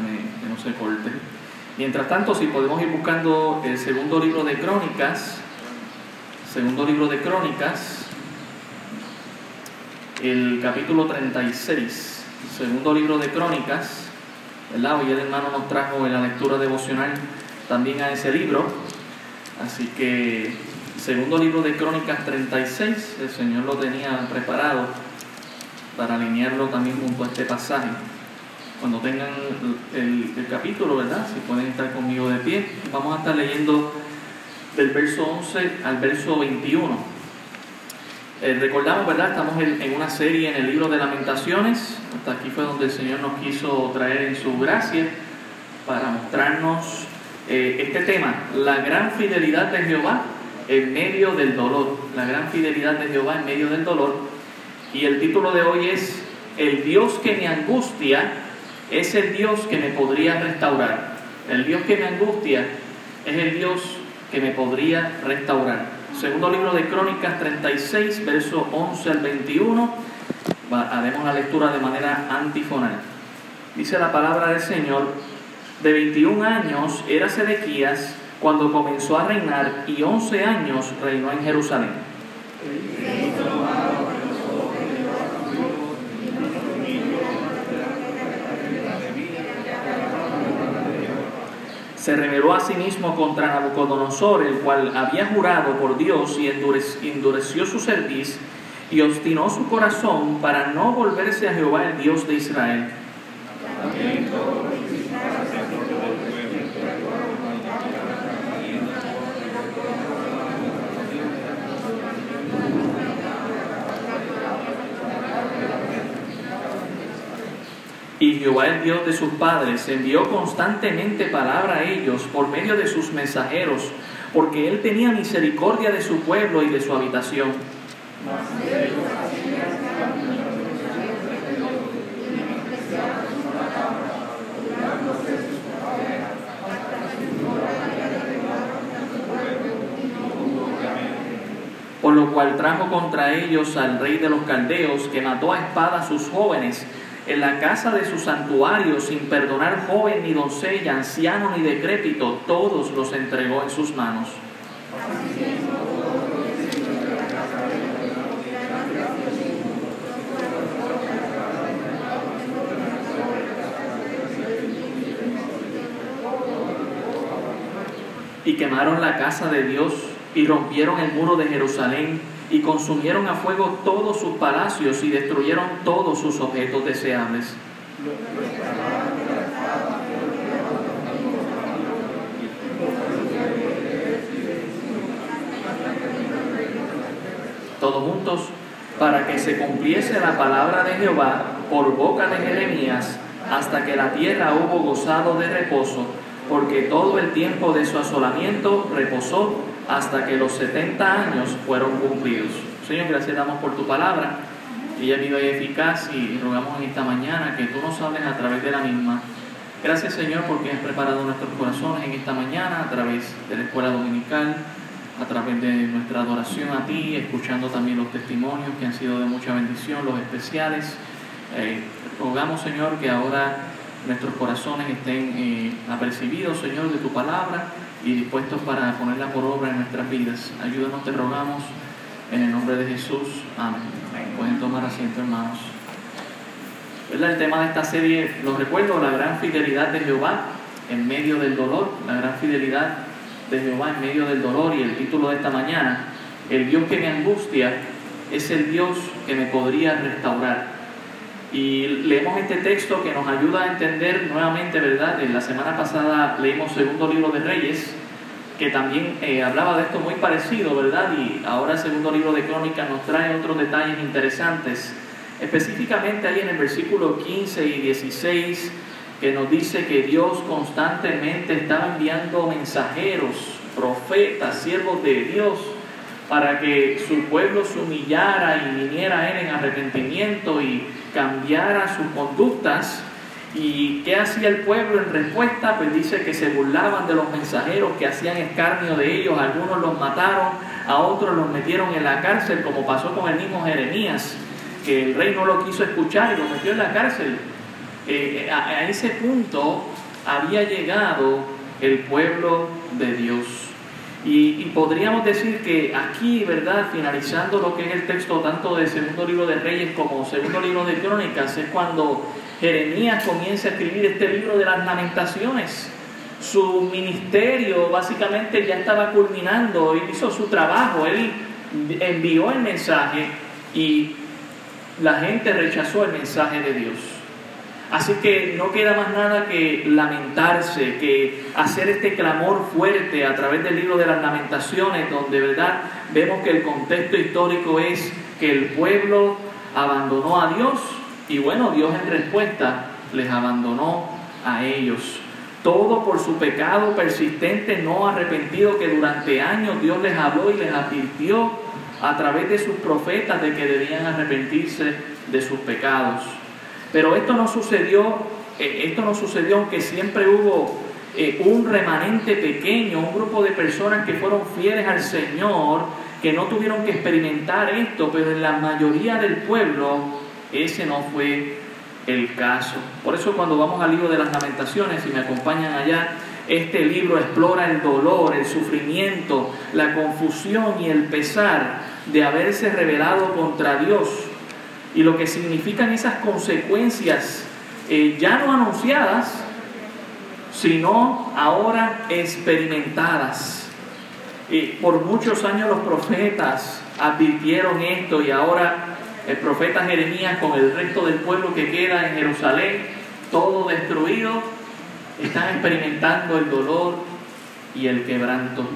que no se corte. Mientras tanto, si podemos ir buscando el segundo libro de Crónicas, segundo libro de Crónicas, el capítulo 36, segundo libro de Crónicas, ¿verdad? Hoy el hermano nos trajo en la lectura devocional también a ese libro, así que segundo libro de Crónicas 36, el Señor lo tenía preparado para alinearlo también junto a este pasaje. Cuando tengan el, capítulo, ¿verdad? Si pueden estar conmigo de pie, vamos a estar leyendo del verso 11 al verso 21. Eh, recordamos, ¿verdad? Estamos en, una serie en el libro de lamentaciones. Hasta aquí fue donde el Señor nos quiso traer en su gracia para mostrarnos eh, este tema, la gran fidelidad de Jehová en medio del dolor. La gran fidelidad de Jehová en medio del dolor. Y el título de hoy es El Dios que me angustia es el Dios que me podría restaurar. El Dios que me angustia es el Dios que me podría restaurar. Segundo libro de Crónicas 36, verso 11 al 21. haremos la lectura de manera antifonal. Dice la palabra del Señor, de 21 años era Sedequías cuando comenzó a reinar y 11 años reinó en Jerusalén. Se rebeló a sí mismo contra Nabucodonosor, el cual había jurado por Dios y endureció su cerviz y obstinó su corazón para no volverse a Jehová el Dios de Israel. Y Jehová el Dios de sus padres envió constantemente palabra a ellos por medio de sus mensajeros, porque él tenía misericordia de su pueblo y de su habitación. Por lo cual trajo contra ellos al rey de los caldeos, que mató a espada a sus jóvenes en la casa de su santuario, sin perdonar joven ni doncella, anciano ni decrépito, todos los entregó en sus manos. Y quemaron la casa de Dios y rompieron el muro de Jerusalén y consumieron a fuego todos sus palacios y destruyeron todos sus objetos deseables. Todos juntos, para que se cumpliese la palabra de Jehová por boca de Jeremías, hasta que la tierra hubo gozado de reposo, porque todo el tiempo de su asolamiento reposó hasta que los 70 años fueron cumplidos. Señor, gracias damos por tu palabra. Ella viva y eficaz y rogamos en esta mañana que tú nos hables a través de la misma. Gracias Señor porque has preparado nuestros corazones en esta mañana a través de la escuela dominical, a través de nuestra adoración a ti, escuchando también los testimonios que han sido de mucha bendición, los especiales. Eh, rogamos Señor que ahora nuestros corazones estén eh, apercibidos Señor de tu palabra y dispuestos para ponerla por obra en nuestras vidas. Ayúdanos, te rogamos, en el nombre de Jesús. Amén. Pueden tomar asiento, hermanos. El tema de esta serie, lo recuerdo, la gran fidelidad de Jehová en medio del dolor, la gran fidelidad de Jehová en medio del dolor y el título de esta mañana, el Dios que me angustia es el Dios que me podría restaurar. Y leemos este texto que nos ayuda a entender nuevamente, ¿verdad? En la semana pasada leímos segundo libro de Reyes, que también eh, hablaba de esto muy parecido, ¿verdad? Y ahora el segundo libro de Crónicas nos trae otros detalles interesantes. Específicamente ahí en el versículo 15 y 16, que nos dice que Dios constantemente estaba enviando mensajeros, profetas, siervos de Dios, para que su pueblo se humillara y viniera a Él en arrepentimiento y cambiara sus conductas. ¿Y qué hacía el pueblo en respuesta? Pues dice que se burlaban de los mensajeros, que hacían escarnio de ellos, algunos los mataron, a otros los metieron en la cárcel, como pasó con el mismo Jeremías, que el rey no lo quiso escuchar y lo metió en la cárcel. Eh, a, ese punto había llegado el pueblo de Dios. Y, podríamos decir que aquí, ¿verdad? Finalizando lo que es el texto tanto del segundo libro de Reyes como segundo libro de Crónicas, es cuando Jeremías comienza a escribir este libro de las lamentaciones. Su ministerio básicamente ya estaba culminando, él hizo su trabajo, él envió el mensaje y la gente rechazó el mensaje de Dios. Así que no queda más nada que lamentarse, que hacer este clamor fuerte a través del libro de las lamentaciones, donde verdad vemos que el contexto histórico es que el pueblo abandonó a Dios y bueno, Dios en respuesta les abandonó a ellos. Todo por su pecado persistente, no arrepentido, que durante años Dios les habló y les advirtió a través de sus profetas de que debían arrepentirse de sus pecados. Pero esto no sucedió, eh, esto no sucedió aunque siempre hubo eh, un remanente pequeño, un grupo de personas que fueron fieles al Señor, que no tuvieron que experimentar esto, pero en la mayoría del pueblo ese no fue el caso. Por eso cuando vamos al libro de las lamentaciones, si me acompañan allá, este libro explora el dolor, el sufrimiento, la confusión y el pesar de haberse rebelado contra Dios y lo que significan esas consecuencias eh, ya no anunciadas, sino ahora experimentadas. y por muchos años los profetas advirtieron esto y ahora el profeta Jeremías con el resto del pueblo que queda en Jerusalén, todo destruido, están experimentando el dolor y el quebranto.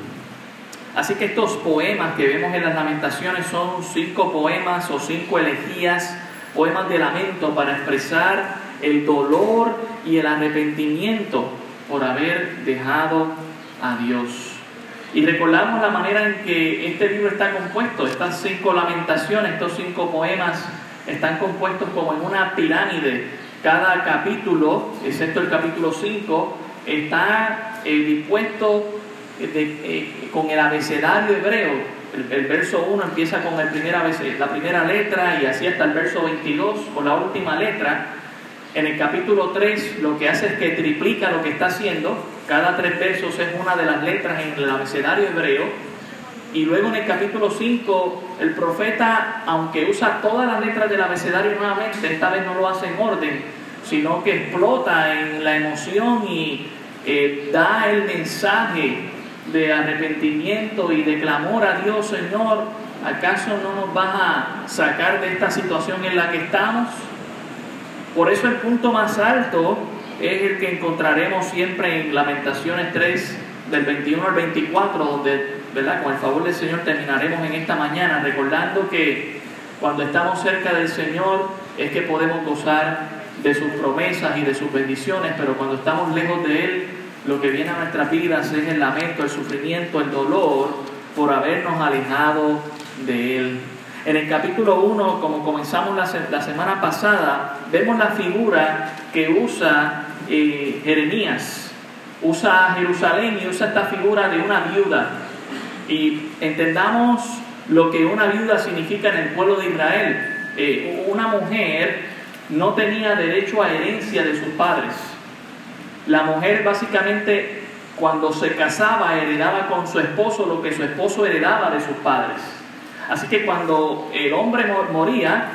Así que estos poemas que vemos en las lamentaciones son cinco poemas o cinco elegías, poemas de lamento para expresar el dolor y el arrepentimiento por haber dejado a Dios. Y recordamos la manera en que este libro está compuesto, estas cinco lamentaciones, estos cinco poemas están compuestos como en una pirámide. Cada capítulo, excepto el capítulo 5, está eh, dispuesto eh, con el abecedario hebreo. El, verso 1 empieza con el la primera letra y así hasta el verso 22 con la última letra. En el capítulo 3 lo que hace es que triplica lo que está haciendo. Cada tres versos es una de las letras en el abecedario hebreo. Y luego en el capítulo 5 el profeta, aunque usa todas las letras del abecedario nuevamente, esta vez no lo hace en orden, sino que explota en la emoción y eh, da el mensaje de arrepentimiento y de clamor a Dios, Señor, ¿acaso no nos vas a sacar de esta situación en la que estamos? Por eso el punto más alto es el que encontraremos siempre en Lamentaciones 3, del 21 al 24, donde, ¿verdad? Con el favor del Señor terminaremos en esta mañana, recordando que cuando estamos cerca del Señor es que podemos gozar de sus promesas y de sus bendiciones, pero cuando estamos lejos de Él, lo que viene a nuestras vidas es el lamento, el sufrimiento, el dolor por habernos alejado de Él. En el capítulo 1, como comenzamos la, semana pasada, vemos la figura que usa eh, Jeremías. Usa Jerusalén y usa esta figura de una viuda. Y entendamos lo que una viuda significa en el pueblo de Israel. Eh, una mujer no tenía derecho a herencia de sus padres la mujer básicamente cuando se casaba heredaba con su esposo lo que su esposo heredaba de sus padres. Así que cuando el hombre moría,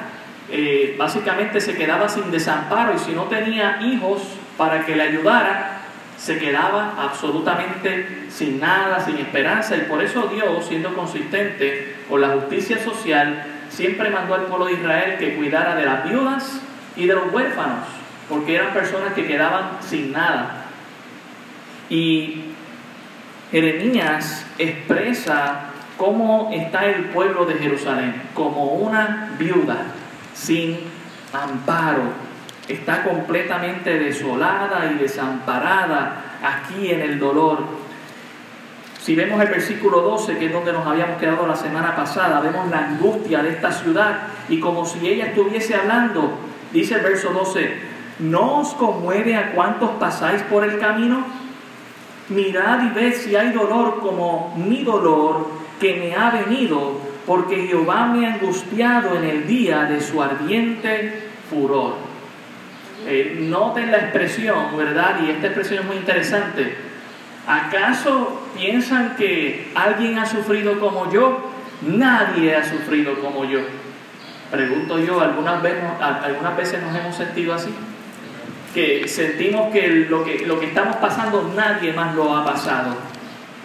eh, básicamente se quedaba sin desamparo y si no tenía hijos para que le ayudara, se quedaba absolutamente sin nada, sin esperanza. Y por eso Dios, siendo consistente con la justicia social, siempre mandó al pueblo de Israel que cuidara de las viudas y de los huérfanos porque eran personas que quedaban sin nada. Y Jeremías expresa cómo está el pueblo de Jerusalén, como una viuda sin amparo. Está completamente desolada y desamparada aquí en el dolor. Si vemos el versículo 12, que es donde nos habíamos quedado la semana pasada, vemos la angustia de esta ciudad y como si ella estuviese hablando, dice el verso 12, ¿No os conmueve a cuantos pasáis por el camino? Mirad y ved si hay dolor como mi dolor que me ha venido, porque Jehová me ha angustiado en el día de su ardiente furor. Eh, noten la expresión, ¿verdad? Y esta expresión es muy interesante. ¿Acaso piensan que alguien ha sufrido como yo? Nadie ha sufrido como yo. Pregunto yo, ¿algunas veces, algunas veces nos hemos sentido así? Que sentimos que lo, que lo que estamos pasando nadie más lo ha pasado.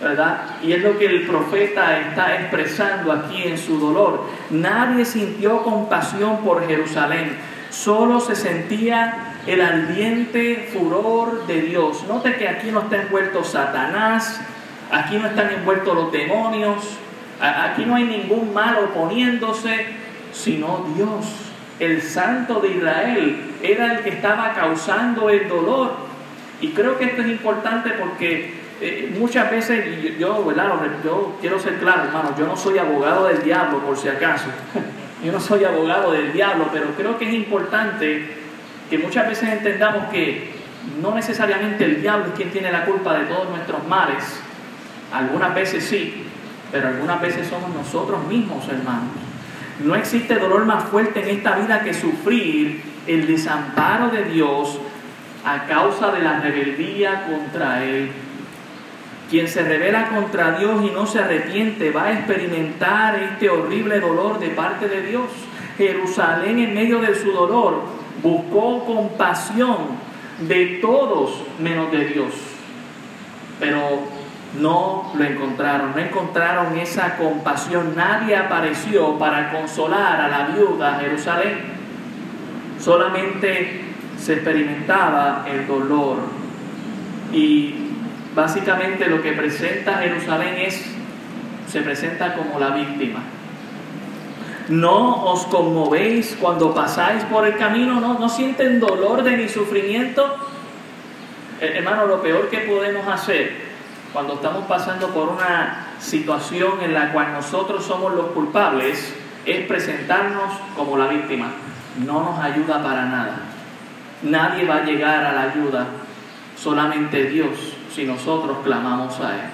¿verdad? Y es lo que el profeta está expresando aquí en su dolor. Nadie sintió compasión por Jerusalén, solo se sentía el ardiente furor de Dios. Note que aquí no está envuelto Satanás, aquí no están envueltos los demonios, aquí no hay ningún mal oponiéndose, sino Dios. El santo de Israel era el que estaba causando el dolor. Y creo que esto es importante porque eh, muchas veces, yo, yo quiero ser claro, hermano, yo no soy abogado del diablo, por si acaso. Yo no soy abogado del diablo, pero creo que es importante que muchas veces entendamos que no necesariamente el diablo es quien tiene la culpa de todos nuestros males. Algunas veces sí, pero algunas veces somos nosotros mismos, hermanos. No existe dolor más fuerte en esta vida que sufrir el desamparo de Dios a causa de la rebeldía contra Él quien se revela contra Dios y no se arrepiente va a experimentar este horrible dolor de parte de Dios. Jerusalén en medio de su dolor buscó compasión de todos menos de Dios. Pero no lo encontraron, no encontraron esa compasión. Nadie apareció para consolar a la viuda Jerusalén. Solamente se experimentaba el dolor. Y Básicamente lo que presenta Jerusalén es, se presenta como la víctima. No os conmovéis cuando pasáis por el camino, no, no sienten dolor de mi sufrimiento. Eh, hermano, lo peor que podemos hacer cuando estamos pasando por una situación en la cual nosotros somos los culpables es presentarnos como la víctima. No nos ayuda para nada. Nadie va a llegar a la ayuda, solamente Dios si nosotros clamamos a Él,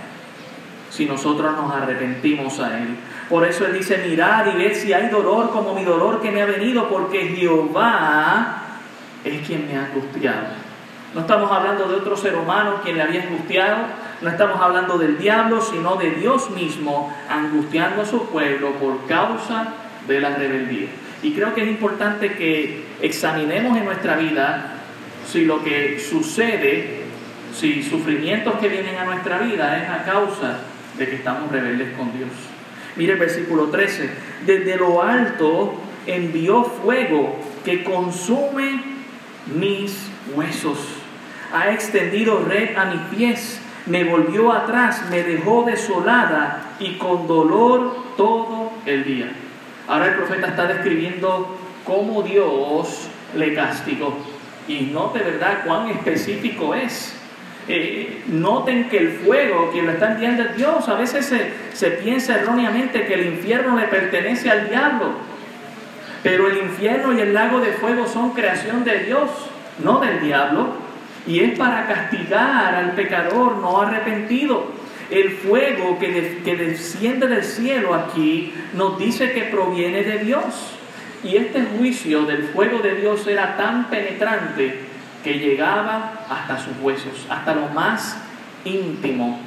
si nosotros nos arrepentimos a Él. Por eso Él dice, mirad y ved si hay dolor como mi dolor que me ha venido, porque Jehová es quien me ha angustiado. No estamos hablando de otro ser humano quien le había angustiado, no estamos hablando del diablo, sino de Dios mismo angustiando a su pueblo por causa de la rebeldía. Y creo que es importante que examinemos en nuestra vida si lo que sucede si sufrimientos que vienen a nuestra vida es a causa de que estamos rebeldes con Dios. Mire el versículo 13. Desde lo alto envió fuego que consume mis huesos. Ha extendido red a mis pies. Me volvió atrás, me dejó desolada y con dolor todo el día. Ahora el profeta está describiendo cómo Dios le castigó. Y note, ¿verdad?, cuán específico es. Eh, noten que el fuego, quien lo está enviando es Dios. A veces se, se piensa erróneamente que el infierno le pertenece al diablo. Pero el infierno y el lago de fuego son creación de Dios, no del diablo. Y es para castigar al pecador no arrepentido. El fuego que, que desciende del cielo aquí nos dice que proviene de Dios. Y este juicio del fuego de Dios era tan penetrante que llegaba hasta sus huesos, hasta lo más íntimo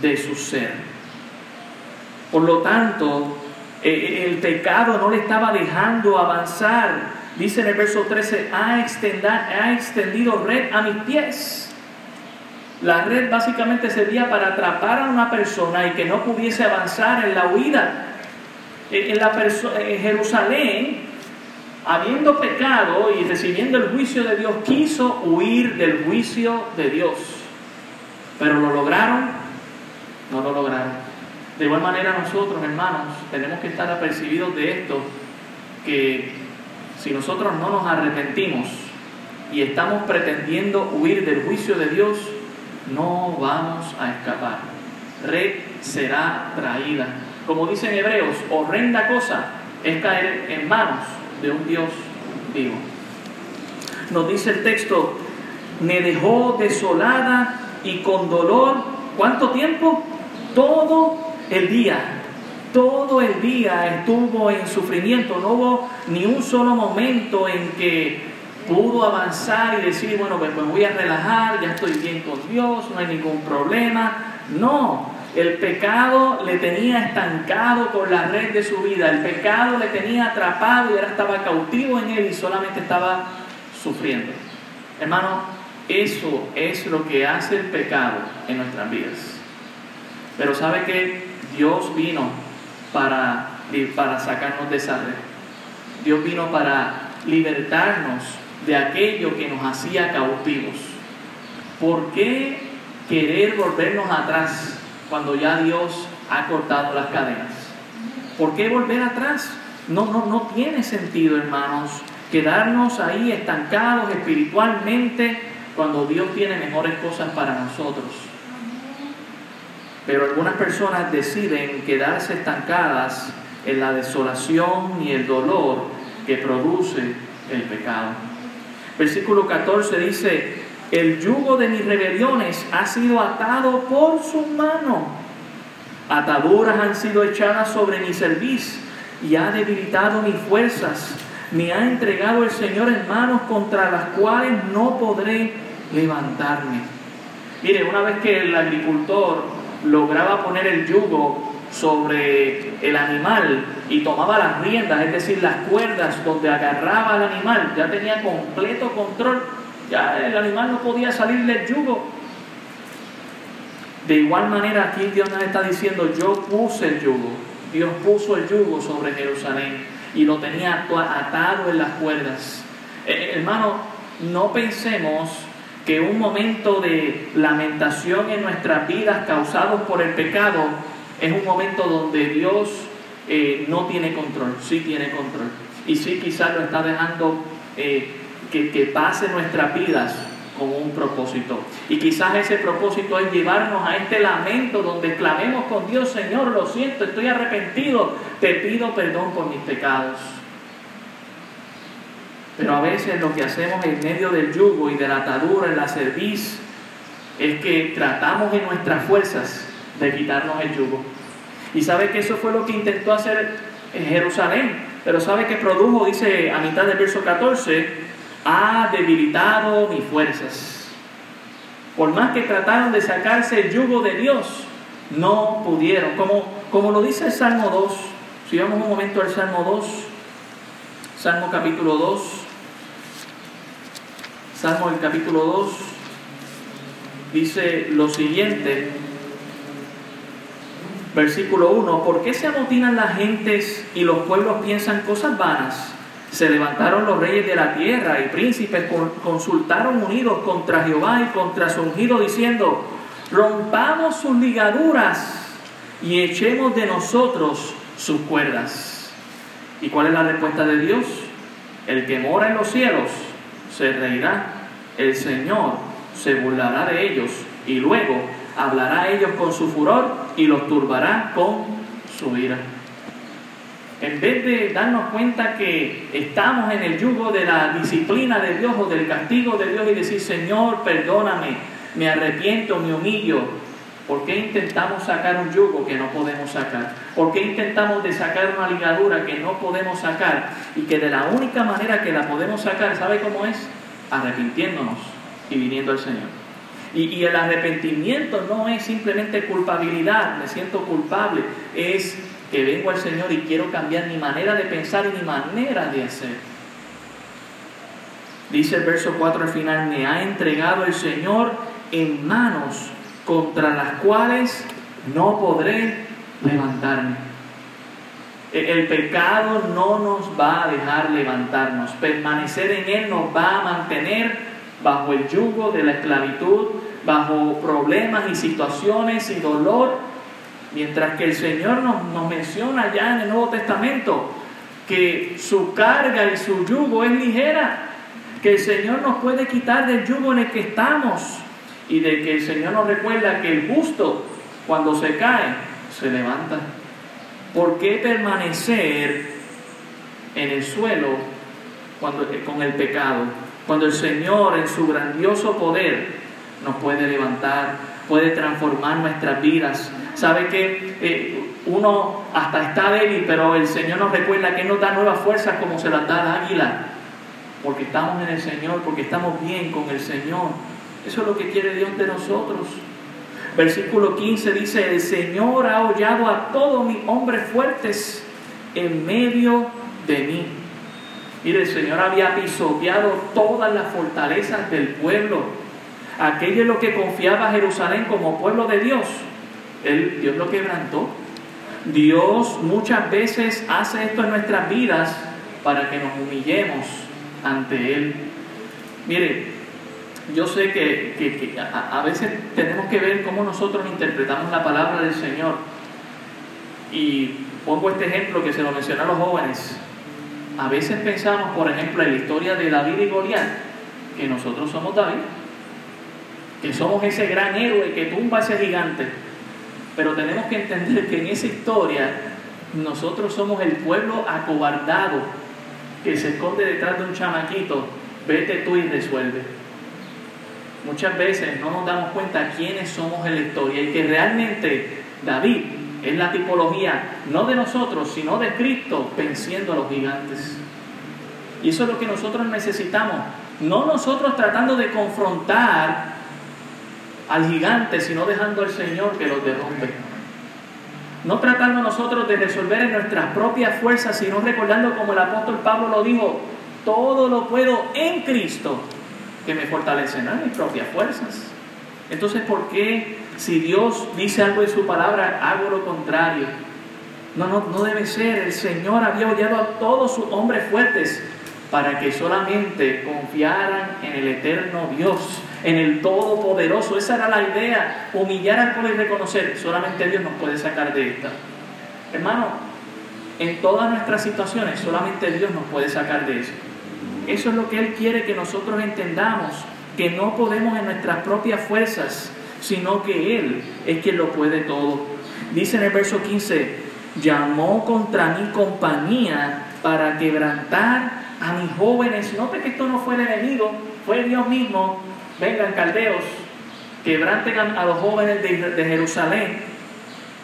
de su ser. Por lo tanto, e, e, el pecado no le estaba dejando avanzar. Dice en el verso 13, ha, ha extendido red a mis pies. La red básicamente servía para atrapar a una persona y que no pudiese avanzar en la huida. En, la en Jerusalén habiendo pecado y recibiendo el juicio de Dios, quiso huir del juicio de Dios. Pero lo lograron, no lo lograron. De igual manera nosotros, hermanos, tenemos que estar apercibidos de esto, que si nosotros no nos arrepentimos y estamos pretendiendo huir del juicio de Dios, no vamos a escapar. Red será traída. Como dicen hebreos, horrenda cosa es caer en manos de un Dios vivo. Nos dice el texto, me dejó desolada y con dolor, ¿cuánto tiempo? Todo el día. Todo el día estuvo en sufrimiento, no hubo ni un solo momento en que pudo avanzar y decir, bueno, pues me voy a relajar, ya estoy bien con Dios, no hay ningún problema. No, el pecado le tenía estancado con la red de su vida, el pecado le tenía atrapado y ahora estaba cautivo en él y solamente estaba sufriendo. Hermano, eso es lo que hace el pecado en nuestras vidas. Pero sabe que Dios vino para, para sacarnos de esa red. Dios vino para libertarnos de aquello que nos hacía cautivos. ¿Por qué querer volvernos atrás cuando ya Dios ha cortado las cadenas? ¿Por qué volver atrás? No, no, no tiene sentido, hermanos, quedarnos ahí estancados espiritualmente cuando Dios tiene mejores cosas para nosotros. Pero algunas personas deciden quedarse estancadas en la desolación y el dolor que produce el pecado. Versículo 14 dice, el yugo de mis rebeliones ha sido atado por su mano. Ataduras han sido echadas sobre mi cerviz y ha debilitado mis fuerzas. Me ha entregado el Señor en manos contra las cuales no podré levantarme. Mire, una vez que el agricultor lograba poner el yugo sobre el animal y tomaba las riendas, es decir, las cuerdas donde agarraba al animal, ya tenía completo control, ya el animal no podía salir del yugo. De igual manera aquí Dios nos está diciendo, yo puse el yugo, Dios puso el yugo sobre Jerusalén y lo tenía atado en las cuerdas. Eh, hermano, no pensemos que un momento de lamentación en nuestras vidas causados por el pecado es un momento donde Dios eh, no tiene control, sí tiene control. Y sí quizás lo está dejando eh, que, que pase nuestras vidas con un propósito. Y quizás ese propósito es llevarnos a este lamento donde clamemos con Dios, Señor, lo siento, estoy arrepentido, te pido perdón por mis pecados. Pero a veces lo que hacemos en medio del yugo y de la atadura, en la cerviz, es que tratamos en nuestras fuerzas de quitarnos el yugo. Y sabe que eso fue lo que intentó hacer en Jerusalén. Pero sabe que produjo, dice a mitad del verso 14, ha debilitado mis fuerzas. Por más que trataron de sacarse el yugo de Dios, no pudieron. Como, como lo dice el Salmo 2, si un momento al Salmo 2, Salmo capítulo 2, Salmo el capítulo 2, dice lo siguiente, versículo 1, ¿por qué se amotinan las gentes y los pueblos piensan cosas vanas? Se levantaron los reyes de la tierra y príncipes consultaron unidos contra Jehová y contra su ungido diciendo, rompamos sus ligaduras y echemos de nosotros sus cuerdas. ¿Y cuál es la respuesta de Dios? El que mora en los cielos se reirá, el Señor se burlará de ellos y luego hablará a ellos con su furor y los turbará con su ira. En vez de darnos cuenta que estamos en el yugo de la disciplina de Dios o del castigo de Dios y decir, Señor, perdóname, me arrepiento, me humillo, ¿por qué intentamos sacar un yugo que no podemos sacar? ¿Por qué intentamos de sacar una ligadura que no podemos sacar y que de la única manera que la podemos sacar, ¿sabe cómo es? Arrepintiéndonos y viniendo al Señor. Y, el arrepentimiento no es simplemente culpabilidad, me siento culpable, es que vengo al Señor y quiero cambiar mi manera de pensar y mi manera de hacer. Dice el verso 4 al final, me ha entregado el Señor en manos contra las cuales no podré levantarme. E, el pecado no nos va a dejar levantarnos. Permanecer en Él nos va a mantener bajo el yugo de la esclavitud, bajo problemas y situaciones y dolor, mientras que el Señor nos, nos menciona ya en el Nuevo Testamento que su carga y su yugo es ligera, que el Señor nos puede quitar del yugo en el que estamos y de que el Señor nos recuerda que el justo cuando se cae se levanta. ¿Por qué permanecer en el suelo cuando, con el pecado? Cuando el Señor en su grandioso poder nos puede levantar, puede transformar nuestras vidas. Sabe que eh, uno hasta está débil, pero el Señor nos recuerda que nos da nuevas fuerzas como se las da al águila. porque estamos en el Señor, porque estamos bien con el Señor. Eso es lo que quiere Dios de nosotros. Versículo 15 dice, el Señor ha hollado a todos mis hombres fuertes en medio de mí. Mire, el Señor había pisoteado todas las fortalezas del pueblo. Aquello es lo que confiaba Jerusalén como pueblo de Dios. Él, Dios lo quebrantó. Dios muchas veces hace esto en nuestras vidas para que nos humillemos ante Él. Mire, yo sé que, a, veces tenemos que ver cómo nosotros interpretamos la palabra del Señor. Y pongo este ejemplo que se lo mencioné a los jóvenes. A veces pensamos, por ejemplo, en la historia de David y Goliat, que nosotros somos David, que somos ese gran héroe que tumba ese gigante. Pero tenemos que entender que en esa historia nosotros somos el pueblo acobardado que se esconde detrás de un chamaquito. Vete tú y resuelve. Muchas veces no nos damos cuenta quiénes somos en la historia y que realmente David es la tipología no de nosotros, sino de Cristo venciendo a los gigantes. Y eso es lo que nosotros necesitamos. No nosotros tratando de confrontar al gigante, sino dejando al Señor que los derrumbe. No tratando nosotros de resolver en nuestras propias fuerzas, sino recordando como el apóstol Pablo lo dijo, todo lo puedo en Cristo que me fortalece, no en mis propias fuerzas. Entonces, ¿por qué si Dios dice algo en su palabra, hago lo contrario? No, no, no debe ser. El Señor había odiado a todos sus hombres fuertes para que solamente confiaran en el eterno Dios, en el Todopoderoso. Esa era la idea, humillar al pueblo y reconocer, solamente Dios nos puede sacar de esta. Hermano, en todas nuestras situaciones, solamente Dios nos puede sacar de eso. Eso es lo que Él quiere que nosotros entendamos, que no podemos en nuestras propias fuerzas, sino que Él es quien lo puede todo. Dice en el verso 15, llamó contra mi compañía para quebrantar a mis jóvenes. Note que esto no fue el enemigo, fue Dios mismo. Vengan, caldeos, quebranten a, los jóvenes de, Jerusalén.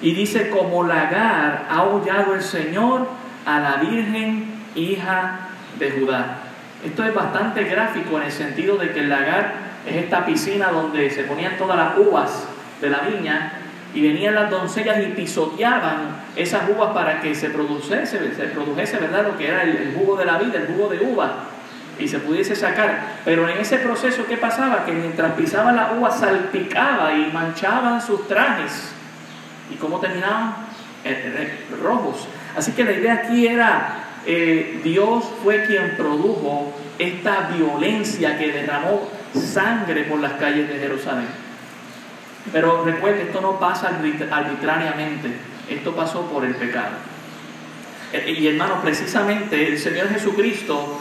Y dice, como lagar ha hollado el Señor a la Virgen hija de Judá. Esto es bastante gráfico en el sentido de que el lagar es esta piscina donde se ponían todas las uvas de la viña y venían las doncellas y pisoteaban esas uvas para que se produjese, se produjese ¿verdad? lo que era el, jugo de la vida, el jugo de uva, y se pudiese sacar. Pero en ese proceso, ¿qué pasaba? Que mientras pisaban la uva salpicaba y manchaban sus trajes. ¿Y cómo terminaban? Eh, eh, rojos. Así que la idea aquí era, eh, Dios fue quien produjo esta violencia que derramó sangre por las calles de Jerusalén. Pero recuerde, esto no pasa arbitrariamente, esto pasó por el pecado. Eh, y hermano, precisamente el Señor Jesucristo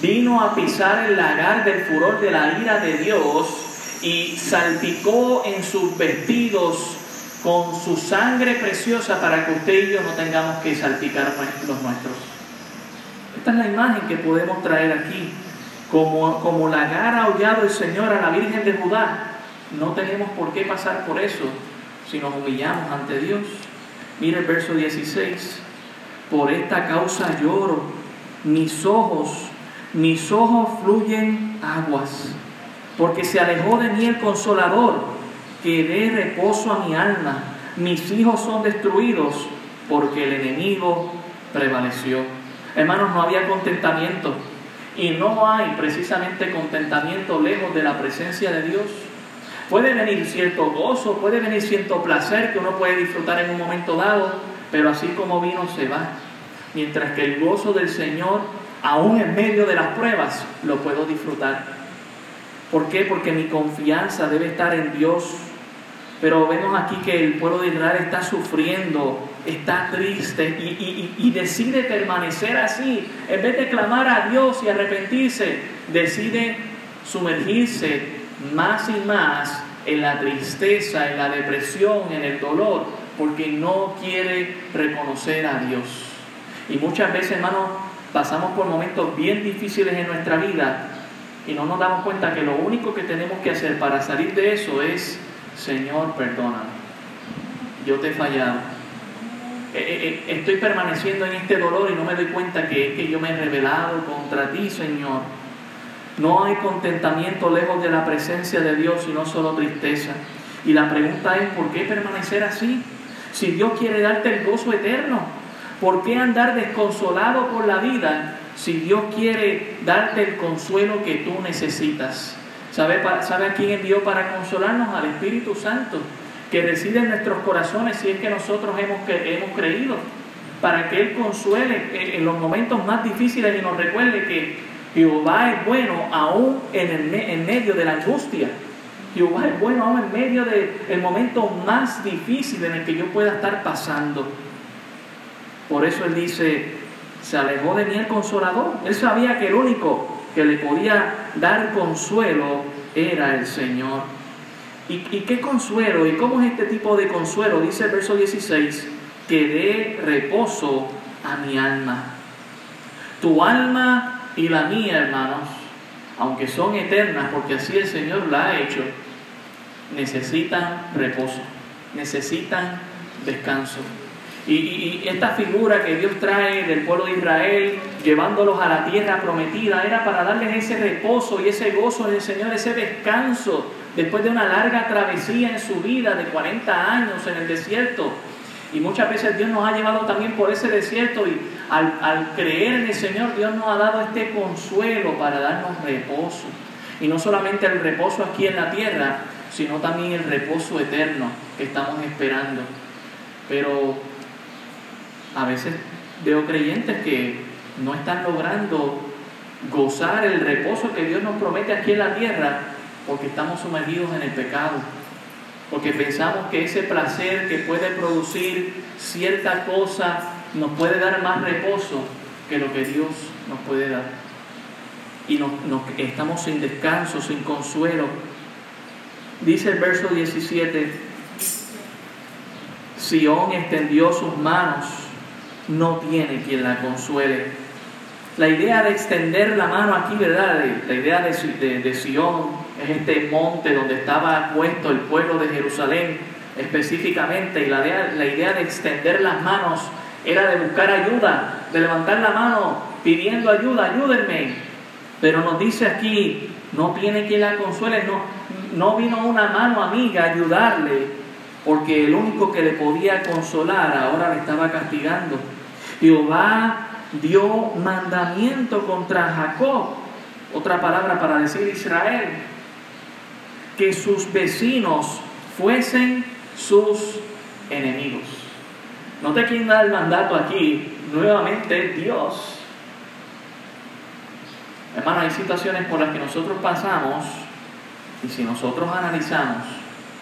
vino a pisar el lagar del furor de la ira de Dios y salpicó en sus vestidos con su sangre preciosa para que usted y yo no tengamos que salpicar los nuestros. Esta es la imagen que podemos traer aquí. Como, como lagar ha aullado el Señor a la Virgen de Judá, no tenemos por qué pasar por eso si nos humillamos ante Dios. Mire el verso 16. Por esta causa lloro, mis ojos, mis ojos fluyen aguas, porque se alejó de mí el consolador, que dé reposo a mi alma. Mis hijos son destruidos, porque el enemigo prevaleció. Hermanos, no había contentamiento. Y no hay precisamente contentamiento lejos de la presencia de Dios. Puede venir cierto gozo, puede venir cierto placer que uno puede disfrutar en un momento dado, pero así como vino se va. Mientras que el gozo del Señor, aún en medio de las pruebas, lo puedo disfrutar. ¿Por qué? Porque mi confianza debe estar en Dios. Pero vemos aquí que el pueblo de Israel está sufriendo, está triste y, decide permanecer así. En vez de clamar a Dios y arrepentirse, decide sumergirse más y más en la tristeza, en la depresión, en el dolor, porque no quiere reconocer a Dios. Y muchas veces, hermanos, pasamos por momentos bien difíciles en nuestra vida y no nos damos cuenta que lo único que tenemos que hacer para salir de eso es, Señor, perdóname. Yo te he fallado. Eh, eh, eh, estoy permaneciendo en este dolor y no me doy cuenta que, que yo me he rebelado contra ti, Señor No hay contentamiento lejos de la presencia de Dios, sino solo tristeza. Y la pregunta es, ¿por qué permanecer así? Si Dios quiere darte el gozo eterno, ¿por qué andar desconsolado por la vida si Dios quiere darte el consuelo que tú necesitas? ¿Sabe, ¿Sabe a quién envió para consolarnos? Al Espíritu Santo, que reside en nuestros corazones si es que nosotros hemos, hemos creído, para que Él consuele en los momentos más difíciles y nos recuerde que Jehová es bueno aún en, el, en medio de la angustia. Jehová es bueno aún en medio del momento más difícil en el que yo pueda estar pasando. Por eso Él dice, se alejó de mí el consolador. Él sabía que el único que le podía dar consuelo era el Señor. ¿Y, ¿Y, qué consuelo? ¿Y cómo es este tipo de consuelo? Dice el verso 16, que dé reposo a mi alma. Tu alma y la mía, hermanos, aunque son eternas, porque así el Señor la ha hecho, necesitan reposo, necesitan descanso. Y, esta figura que Dios trae del pueblo de Israel, llevándolos a la tierra prometida, era para darles ese reposo y ese gozo del Señor, ese descanso, después de una larga travesía en su vida de 40 años en el desierto. Y muchas veces Dios nos ha llevado también por ese desierto y al, creer en el Señor, Dios nos ha dado este consuelo para darnos reposo. Y no solamente el reposo aquí en la tierra, sino también el reposo eterno que estamos esperando. Pero a veces veo creyentes que no están logrando gozar el reposo que Dios nos promete aquí en la tierra porque estamos sumergidos en el pecado, porque pensamos que ese placer que puede producir cierta cosa nos puede dar más reposo que lo que Dios nos puede dar. Y nos, estamos sin descanso, sin consuelo. Dice el verso 17, Sión extendió sus manos no tiene quien la consuele. La idea de extender la mano aquí, ¿verdad? La idea de, de, de Sion es este monte donde estaba puesto el pueblo de Jerusalén específicamente. Y la idea, la idea de extender las manos era de buscar ayuda, de levantar la mano pidiendo ayuda, ayúdenme. Pero nos dice aquí, no tiene quien la consuele, no, no vino una mano amiga a ayudarle, porque el único que le podía consolar ahora le estaba castigando. Jehová dio mandamiento contra Jacob, otra palabra para decir Israel, que sus vecinos fuesen sus enemigos. Note quién da el mandato aquí, nuevamente Dios. Hermano, hay situaciones por las que nosotros pasamos y si nosotros analizamos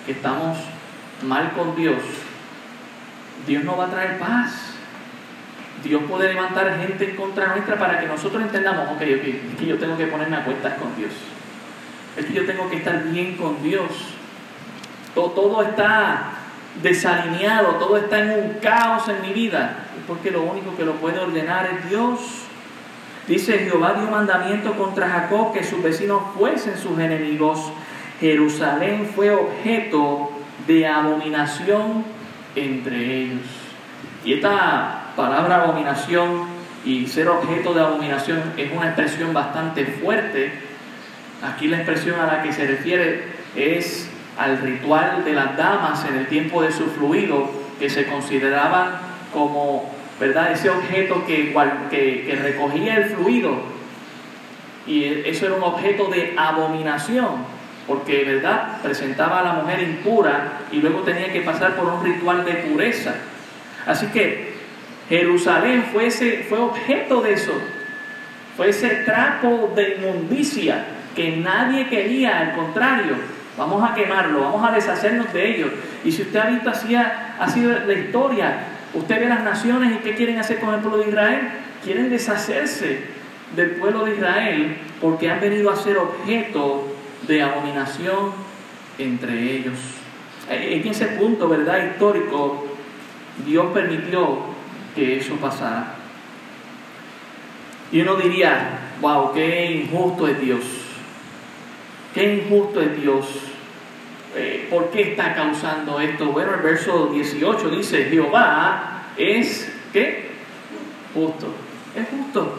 que estamos mal con Dios, Dios no va a traer paz. Dios puede levantar gente en contra nuestra para que nosotros entendamos, ok, que yo tengo que ponerme a cuentas con Dios. Es que yo tengo que estar bien con Dios. Todo, está desalineado, todo está en un caos en mi vida. Porque lo único que lo puede ordenar es Dios. Dice Jehová dio mandamiento contra Jacob que sus vecinos fuesen sus enemigos. Jerusalén fue objeto de abominación entre ellos. Y esta palabra abominación y ser objeto de abominación es una expresión bastante fuerte. Aquí la expresión a la que se refiere es al ritual de las damas en el tiempo de su fluido, que se consideraban como, ¿verdad?, ese objeto que, que, recogía el fluido. Y eso era un objeto de abominación, porque, ¿verdad?, presentaba a la mujer impura y luego tenía que pasar por un ritual de pureza. Así que Jerusalén fue, fue objeto de eso, fue ese trapo de inmundicia que nadie quería, al contrario, vamos a quemarlo, vamos a deshacernos de ellos. Y si usted ha visto así ha, sido la historia, usted ve las naciones y qué quieren hacer con el pueblo de Israel, quieren deshacerse del pueblo de Israel porque han venido a ser objeto de abominación entre ellos. En ese punto, ¿verdad? Histórico, Dios permitió que eso pasara. Y uno diría, wow, qué injusto es Dios. Qué injusto es Dios. Eh, ¿Por qué está causando esto? Bueno, el verso 18 dice, Jehová es, ¿qué? Justo. Es justo.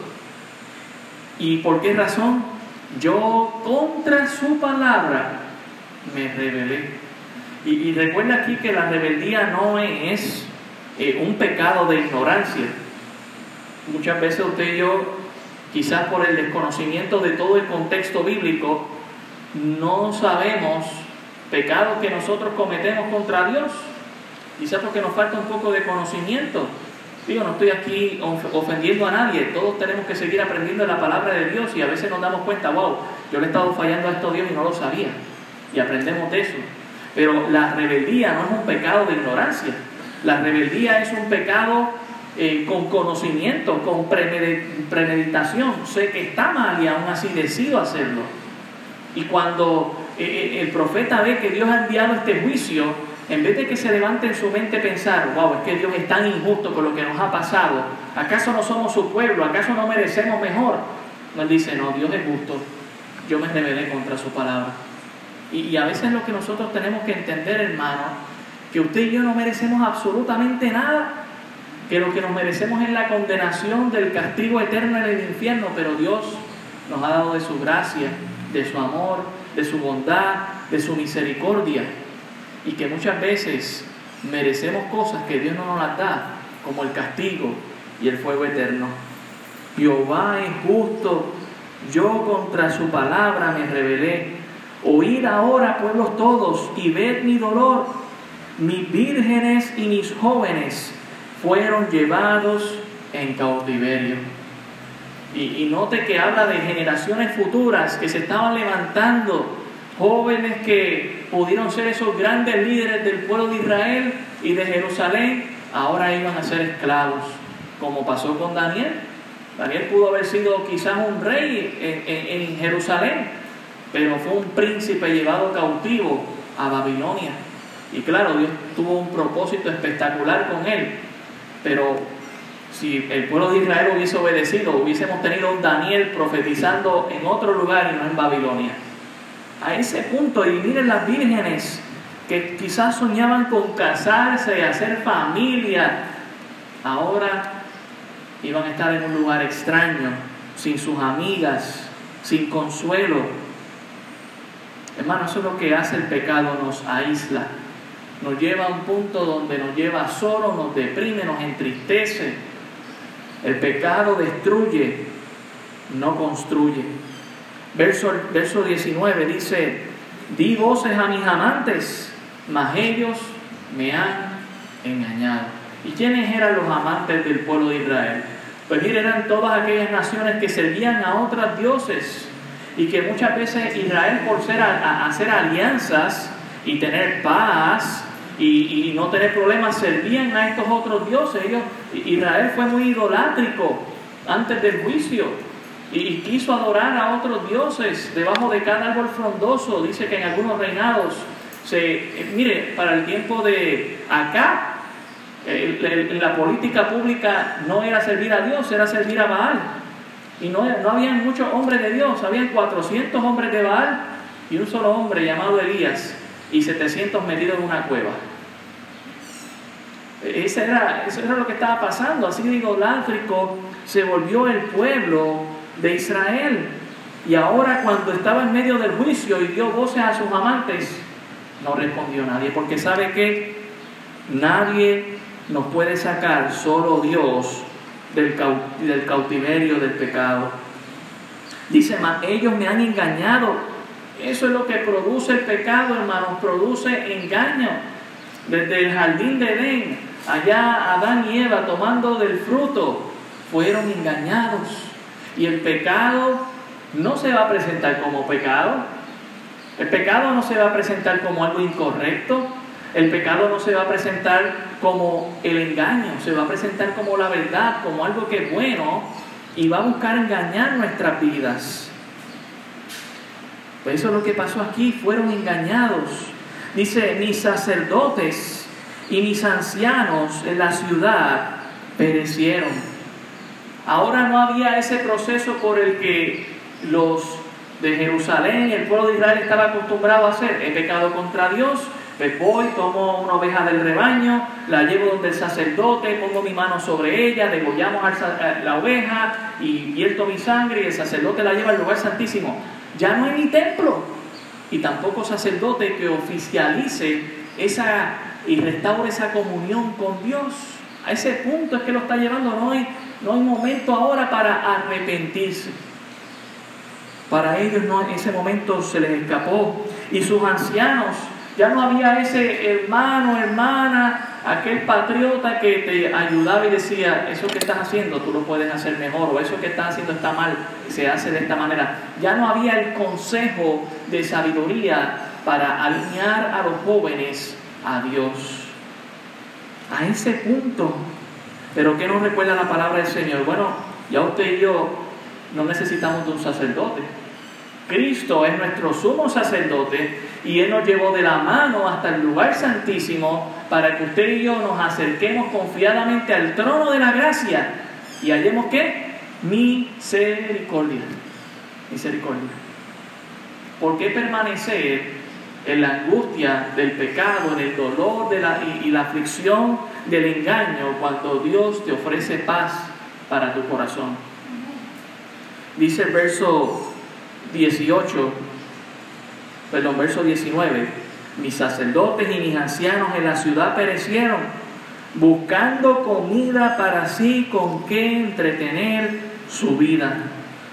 ¿Y por qué razón? yo contra su palabra me rebelé. Y, recuerda aquí que la rebeldía no es eh, un pecado de ignorancia. Muchas veces usted y yo, quizás por el desconocimiento de todo el contexto bíblico, no sabemos pecados que nosotros cometemos contra Dios. Quizás porque nos falta un poco de conocimiento. Digo, no estoy aquí ofendiendo a nadie, todos tenemos que seguir aprendiendo la palabra de Dios y a veces nos damos cuenta, wow, yo le he estado fallando a esto Dios y no lo sabía. Y aprendemos de eso. Pero la rebeldía no es un pecado de ignorancia. La rebeldía es un pecado eh, con conocimiento, con premeditación. Sé que está mal y aún así decido hacerlo. Y cuando eh, eh, el profeta ve que Dios ha enviado este juicio, en vez de que se levante en su mente pensar, wow, es que Dios es tan injusto con lo que nos ha pasado, ¿acaso no somos su pueblo? ¿Acaso no merecemos mejor? Él dice, no, Dios es justo, yo me rebelé contra su palabra. Y, y a veces lo que nosotros tenemos que entender, hermano, que usted y yo no merecemos absolutamente nada, que lo que nos merecemos es la condenación del castigo eterno en el infierno, pero Dios nos ha dado de su gracia, de su amor, de su bondad, de su misericordia, y que muchas veces merecemos cosas que Dios no nos las da, como el castigo y el fuego eterno. Jehová es justo, yo contra su palabra me rebelé. Oíd ahora, pueblos todos, y ved mi dolor. Mis vírgenes y mis jóvenes fueron llevados en cautiverio. Y, note que habla de generaciones futuras que se estaban levantando, jóvenes que pudieron ser esos grandes líderes del pueblo de Israel y de Jerusalén, ahora iban a ser esclavos, como pasó con Daniel. Daniel pudo haber sido quizás un rey en, en Jerusalén, pero fue un príncipe llevado cautivo a Babilonia. Y claro, Dios tuvo un propósito espectacular con él, pero si el pueblo de Israel hubiese obedecido, hubiésemos tenido un Daniel profetizando en otro lugar y no en Babilonia. A ese punto, y miren las vírgenes que quizás soñaban con casarse, y hacer familia, ahora iban a estar en un lugar extraño, sin sus amigas, sin consuelo. Hermano, eso es lo que hace el pecado, nos aísla, nos lleva a un punto donde nos lleva solo, nos deprime, nos entristece el pecado destruye, no construye. Verso, verso 19 dice, di voces a mis amantes, mas ellos me han engañado. ¿Y quiénes eran los amantes del pueblo de Israel? Pues miren, eran todas aquellas naciones que servían a otros dioses y que muchas veces Israel por ser hacer alianzas y tener paz y, no tener problemas, servían a estos otros dioses. Ellos, Israel fue muy idolátrico antes del juicio y, quiso adorar a otros dioses debajo de cada árbol frondoso. Dice que en algunos reinados, se, eh, mire, para el tiempo de acá, la política pública no era servir a Dios, era servir a Baal. Y no, no habían muchos hombres de Dios, habían 400 hombres de Baal y un solo hombre llamado Elías y 700 metidos en una cueva. Eso era, eso era lo que estaba pasando. Así de idolátrico se volvió el pueblo de Israel. Y ahora cuando estaba en medio del juicio y dio voces a sus amantes, no respondió nadie, porque sabe que nadie nos puede sacar, solo Dios, del, del cautiverio del pecado. Dice, más ellos me han engañado. Eso es lo que produce el pecado, hermanos, produce engaño. Desde el jardín de Edén Allá Adán y Eva tomando del fruto fueron engañados. Y el pecado no se va a presentar como pecado. El pecado no se va a presentar como algo incorrecto. El pecado no se va a presentar como el engaño. Se va a presentar como la verdad, como algo que es bueno. Y va a buscar engañar nuestras vidas. Pues eso es lo que pasó aquí. Fueron engañados. Dice, ni sacerdotes y mis ancianos en la ciudad perecieron. Ahora no había ese proceso por el que los de Jerusalén, el pueblo de Israel estaba acostumbrado a hacer. He pecado contra Dios, me voy, tomo una oveja del rebaño, la llevo donde el sacerdote, pongo mi mano sobre ella, degollamos la oveja y vierto mi sangre y el sacerdote la lleva al lugar santísimo. ya no hay ni templo y tampoco sacerdote que oficialice esa y restaure esa comunión con Dios. A ese punto es que lo está llevando, no hay, no hay momento ahora para arrepentirse. Para ellos no, ese momento se les escapó. Y sus ancianos, ya no había ese hermano, hermana, aquel patriota que te ayudaba y decía, eso que estás haciendo tú lo puedes hacer mejor, o eso que estás haciendo está mal, se hace de esta manera. Ya no había el consejo de sabiduría para alinear a los jóvenes a Dios. A ese punto. Pero ¿qué nos recuerda la palabra del Señor? Bueno, ya usted y yo no necesitamos de un sacerdote. Cristo es nuestro sumo sacerdote y Él nos llevó de la mano hasta el lugar santísimo para que usted y yo nos acerquemos confiadamente al trono de la gracia y hallemos qué? Misericordia. Misericordia. ¿Por qué permanecer en la angustia del pecado, en el dolor de la, y, la aflicción del engaño cuando Dios te ofrece paz para tu corazón? Dice el verso 18, perdón, verso 19, mis sacerdotes y mis ancianos en la ciudad perecieron, buscando comida para sí con qué entretener su vida.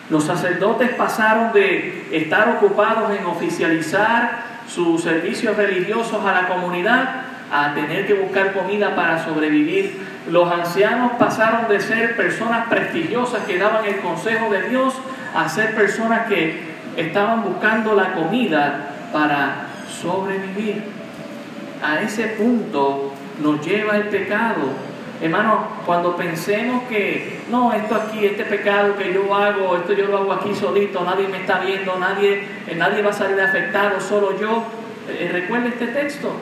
Los sacerdotes pasaron de estar ocupados en oficializar sus servicios religiosos a la comunidad a tener que buscar comida para sobrevivir. Los ancianos pasaron de ser personas prestigiosas que daban el consejo de Dios a ser personas que estaban buscando la comida para sobrevivir. A ese punto nos lleva el pecado. Hermano, cuando pensemos que no, esto aquí, este pecado que yo hago, esto yo lo hago aquí solito, nadie me está viendo, nadie, nadie va a salir afectado, solo yo. Eh, recuerda este texto.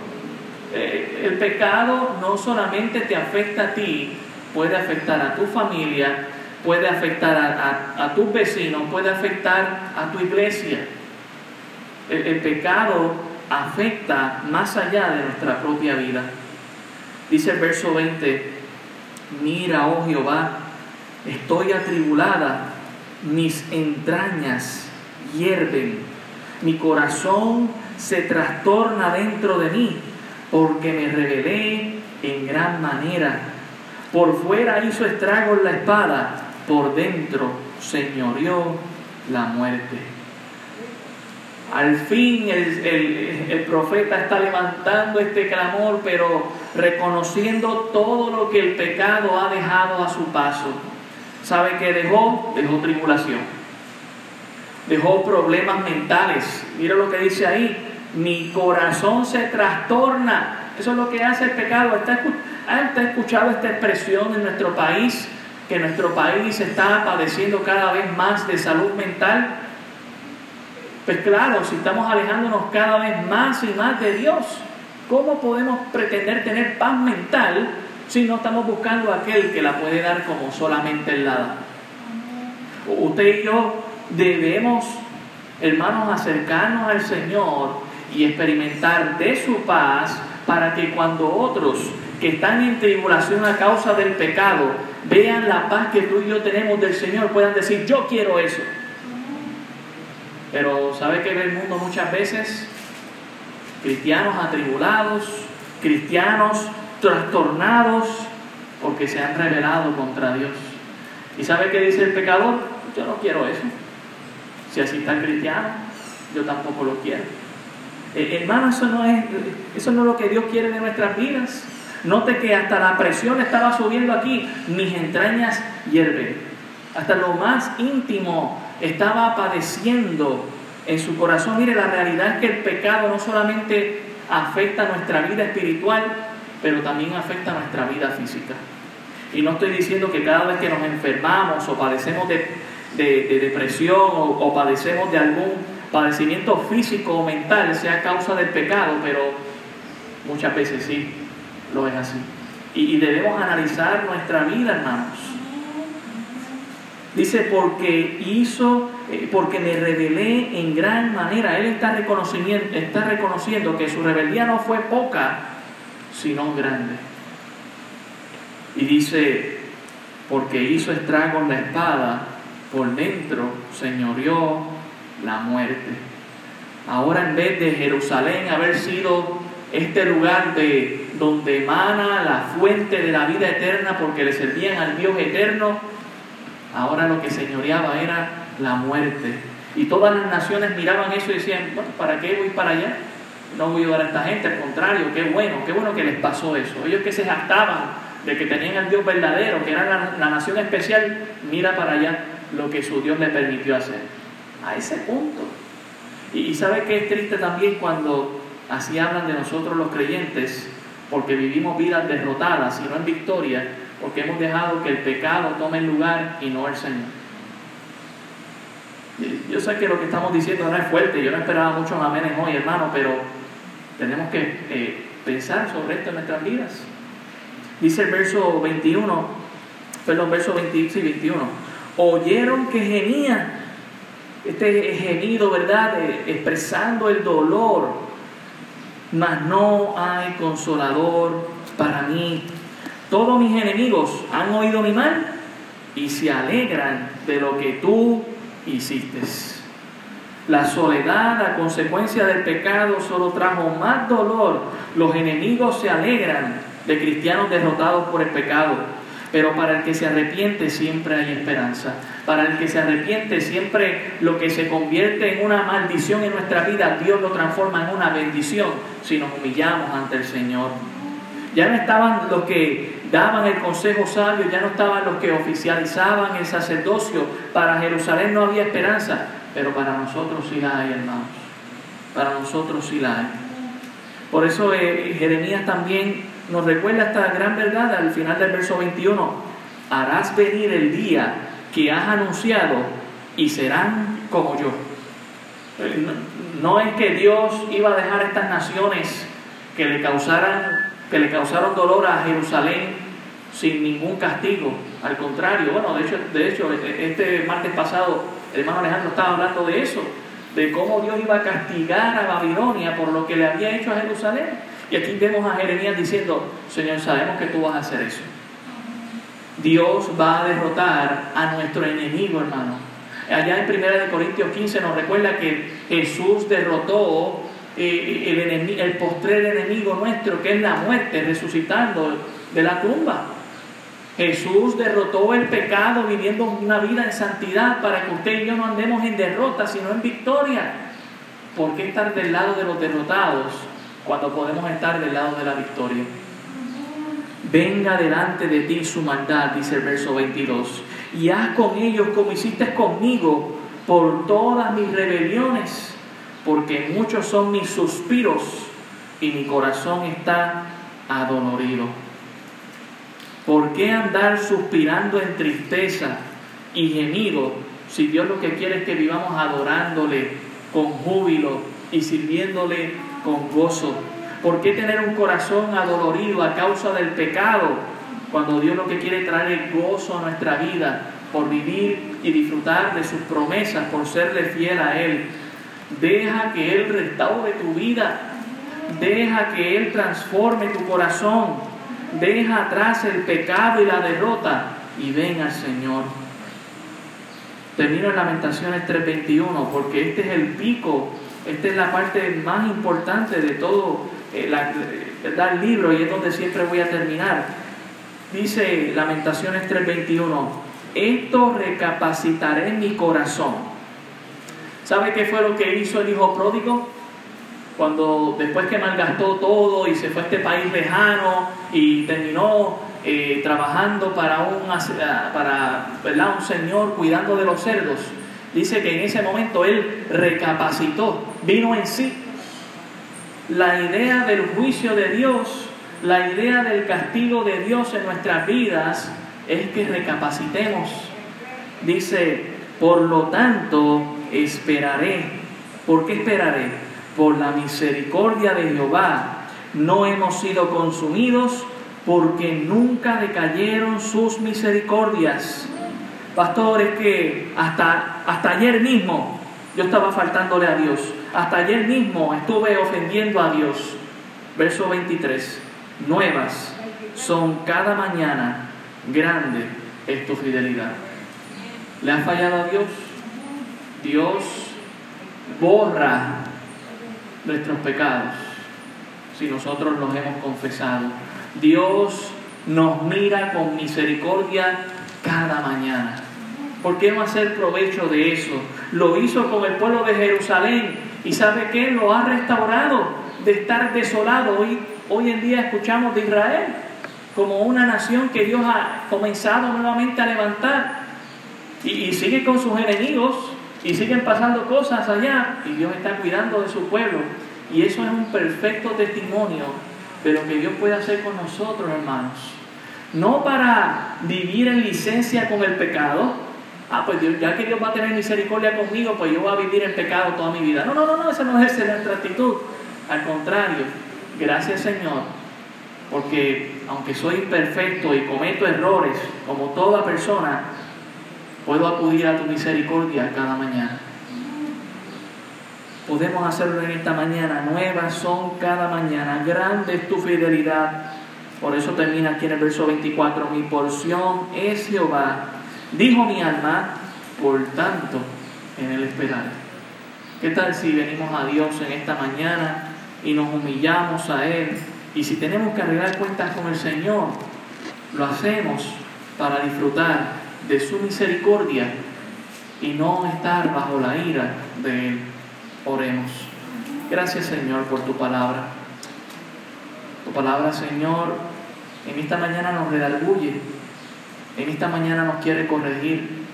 Eh, el pecado no solamente te afecta a ti, puede afectar a tu familia, puede afectar a, tus vecinos, puede afectar a tu iglesia. El, pecado afecta más allá de nuestra propia vida. Dice el verso 20, mira, oh Jehová, estoy atribulada, mis entrañas hierven, mi corazón se trastorna dentro de mí, porque me rebelé en gran manera. Por fuera hizo estragos la espada, por dentro señoreó la muerte. Al fin el, profeta está levantando este clamor, pero reconociendo todo lo que el pecado ha dejado a su paso. ¿Sabe qué dejó? Dejó tribulación. Dejó problemas mentales. Mira lo que dice ahí. Mi corazón se trastorna. Eso es lo que hace el pecado. ¿Está, ¿Ha escuchado esta expresión en nuestro país? que nuestro país está padeciendo cada vez más de salud mental? Pues claro, si estamos alejándonos cada vez más y más de Dios, ¿cómo podemos pretender tener paz mental si no estamos buscando a aquel que la puede dar como solamente Él la da? Usted y yo debemos, hermanos, acercarnos al Señor y experimentar de su paz para que cuando otros que están en tribulación a causa del pecado vean la paz que tú y yo tenemos del Señor, puedan decir, yo quiero eso. Pero ¿sabe que ve el mundo muchas veces? Cristianos atribulados, cristianos trastornados porque se han rebelado contra Dios. ¿Y sabe qué dice el pecador? Yo no quiero eso. Si así está el cristiano, yo tampoco lo quiero. Eh, hermano, eso no, es, eso no es lo que Dios quiere de nuestras vidas. Note que hasta la presión estaba subiendo aquí, mis entrañas hierven. Hasta lo más íntimo estaba padeciendo en su corazón. Mire, la realidad es que el pecado no solamente afecta nuestra vida espiritual, pero también afecta nuestra vida física. Y no estoy diciendo que cada vez que nos enfermamos o padecemos de, depresión o, o padecemos de algún padecimiento físico o mental sea causa del pecado, pero muchas veces sí lo es así. Y, debemos analizar nuestra vida, hermanos. Dice, porque hizo, eh, porque me rebelé en gran manera. Él está reconociendo, está reconociendo que su rebeldía no fue poca, sino grande. Y dice, porque hizo estrago en la espada, por dentro señoreó la muerte. Ahora en vez de Jerusalén haber sido este lugar de donde emana la fuente de la vida eterna porque le servían al Dios eterno, ahora lo que señoreaba era la muerte. Y todas las naciones miraban eso y decían, bueno, ¿para qué voy para allá? No voy a ayudar a esta gente, al contrario, qué bueno, qué bueno que les pasó eso. Ellos que se jactaban de que tenían al Dios verdadero, que era la, la nación especial, mira para allá lo que su Dios le permitió hacer. A ese punto. Y, sabe que es triste también cuando así hablan de nosotros los creyentes, porque vivimos vidas derrotadas y no en victoria, porque hemos dejado que el pecado tome el lugar y no el Señor. Yo sé que lo que estamos diciendo no es fuerte, yo no esperaba mucho amén hoy, hermano, pero tenemos que eh, pensar sobre esto en nuestras vidas. Dice el verso 21, perdón, verso 20, y 21, oyeron que gemía este gemido, ¿verdad? expresando el dolor, mas no hay consolador para mí. Todos mis enemigos han oído mi mal y se alegran de lo que tú hiciste. La soledad, a consecuencia del pecado, solo trajo más dolor. Los enemigos se alegran de cristianos derrotados por el pecado. Pero para el que se arrepiente siempre hay esperanza. Para el que se arrepiente siempre lo que se convierte en una maldición en nuestra vida, Dios lo transforma en una bendición si nos humillamos ante el Señor. Ya no estaban los que daban el consejo sabio, ya no estaban los que oficializaban el sacerdocio. Para Jerusalén no había esperanza, pero para nosotros sí la hay, hermanos. Para nosotros sí la hay. Por eso eh, Jeremías también nos recuerda esta gran verdad al final del verso 21. Harás venir el día que has anunciado y serán como yo. No, es que Dios iba a dejar estas naciones que le causaran, que le causaron dolor a Jerusalén sin ningún castigo. Al contrario, bueno, de hecho, de hecho, este martes pasado el hermano Alejandro estaba hablando de eso, de cómo Dios iba a castigar a Babilonia por lo que le había hecho a Jerusalén. Y aquí vemos a Jeremías diciendo, Señor, sabemos que tú vas a hacer eso. Dios va a derrotar a nuestro enemigo, hermano. Allá en 1 Corintios 15 nos recuerda que Jesús derrotó el, enemigo, el postrer enemigo nuestro, que es la muerte, resucitando de la tumba. Jesús derrotó el pecado viviendo una vida en santidad para que usted y yo no andemos en derrota, sino en victoria. ¿Por qué estar del lado de los derrotados cuando podemos estar del lado de la victoria? venga delante de ti su maldad, dice el verso 22, y haz con ellos como hiciste conmigo por todas mis rebeliones, porque muchos son mis suspiros y mi corazón está adolorido. ¿Por qué andar suspirando en tristeza y gemido si Dios lo que quiere es que vivamos adorándole con júbilo y sirviéndole con gozo? ¿Por qué tener un corazón adolorido a causa del pecado cuando Dios lo que quiere traer es gozo a nuestra vida por vivir y disfrutar de sus promesas, por serle fiel a Él? Deja que Él restaure tu vida, deja que Él transforme tu corazón, deja atrás el pecado y la derrota y ven al Señor. Termino en Lamentaciones 3:21 porque este es el pico, esta es la parte más importante de todo eh, el libro y es donde siempre voy a terminar. Dice Lamentaciones 3:21, esto recapacitaré en mi corazón. ¿Sabe qué fue lo que hizo el hijo pródigo? Cuando después que malgastó todo y se fue a este país lejano y terminó eh, trabajando para, un, para un señor cuidando de los cerdos, dice que en ese momento él recapacitó, vino en sí la idea del juicio de Dios, la idea del castigo de Dios en nuestras vidas es que recapacitemos. Dice, por lo tanto, esperaré. ¿Por qué esperaré? Por la misericordia de Jehová. No hemos sido consumidos porque nunca decayeron sus misericordias. Pastor, es que hasta, hasta ayer mismo yo estaba faltándole a Dios. Hasta ayer mismo estuve ofendiendo a Dios. Verso 23. Nuevas son cada mañana. Grande es tu fidelidad. ¿Le ha fallado a Dios? Dios borra nuestros pecados si nosotros los hemos confesado. Dios nos mira con misericordia cada mañana. ¿Por qué no hacer provecho de eso? Lo hizo con el pueblo de Jerusalén y sabe que lo ha restaurado de estar desolado. Hoy, hoy en día escuchamos de Israel como una nación que Dios ha comenzado nuevamente a levantar y, y sigue con sus enemigos y siguen pasando cosas allá y Dios está cuidando de su pueblo. Y eso es un perfecto testimonio de lo que Dios puede hacer con nosotros, hermanos. No para vivir en licencia con el pecado. Ah, pues ya que Dios va a tener misericordia conmigo, pues yo voy a vivir en pecado toda mi vida. No, no, no, no, esa no es nuestra actitud. Al contrario, gracias Señor, porque aunque soy imperfecto y cometo errores, como toda persona, puedo acudir a tu misericordia cada mañana podemos hacerlo en esta mañana. Nuevas son cada mañana. Grande es tu fidelidad. Por eso termina aquí en el verso 24. Mi porción es Jehová. Dijo mi alma, por tanto, en el esperar. ¿Qué tal si venimos a Dios en esta mañana y nos humillamos a Él? Y si tenemos que arreglar cuentas con el Señor, lo hacemos para disfrutar de su misericordia y no estar bajo la ira de Él. Oremos. Gracias Señor por tu palabra. Tu palabra Señor en esta mañana nos redarguye. En esta mañana nos quiere corregir.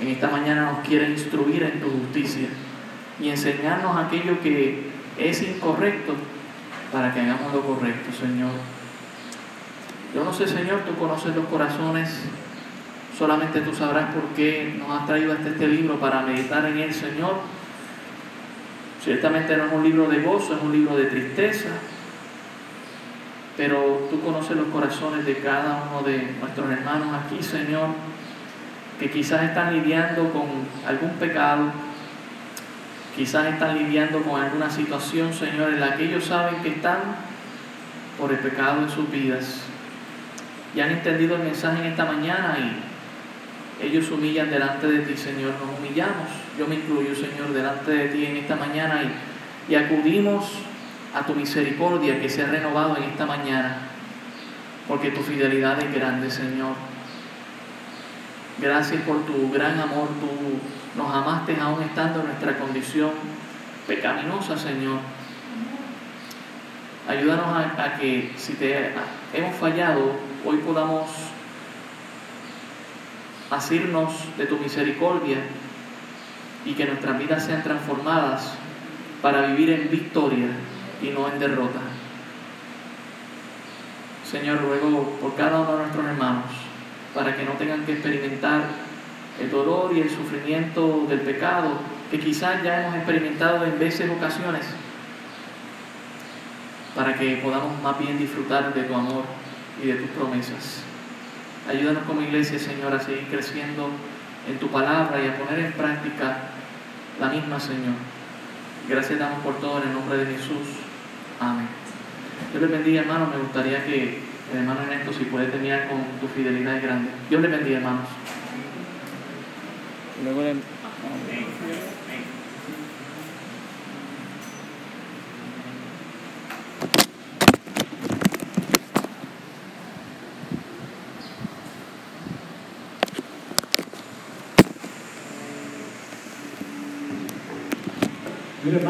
En esta mañana nos quiere instruir en tu justicia y enseñarnos aquello que es incorrecto para que hagamos lo correcto, Señor. Yo no sé, Señor, tú conoces los corazones, solamente tú sabrás por qué nos has traído hasta este libro para meditar en él, Señor. Ciertamente no es un libro de gozo, es un libro de tristeza, pero tú conoces los corazones de cada uno de nuestros hermanos aquí, Señor, que quizás están lidiando con algún pecado, quizás están lidiando con alguna situación, Señor, en la que ellos saben que están por el pecado en sus vidas. Y han entendido el mensaje en esta mañana y ellos humillan delante de ti, Señor, nos humillamos yo me incluyo, Señor, delante de ti en esta mañana y, y acudimos a tu misericordia que se ha renovado en esta mañana, porque tu fidelidad es grande, Señor. Gracias por tu gran amor, tú nos amaste aún estando en nuestra condición pecaminosa, Señor. Ayúdanos a, a que si te hemos fallado, hoy podamos asirnos de tu misericordia y que nuestras vidas sean transformadas para vivir en victoria y no en derrota. Señor, ruego por cada uno de nuestros hermanos para que no tengan que experimentar el dolor y el sufrimiento del pecado que quizás ya hemos experimentado en veces ocasiones, para que podamos más bien disfrutar de tu amor y de tus promesas. Ayúdanos como iglesia, Señor, a seguir creciendo en tu palabra y a poner en práctica la misma, Señor. Gracias damos por todo en el nombre de Jesús. Amén. Dios les bendiga, hermanos. Me gustaría que el hermano Ernesto, si puede terminar con tu fidelidad grande. Dios les bendiga, hermanos. luego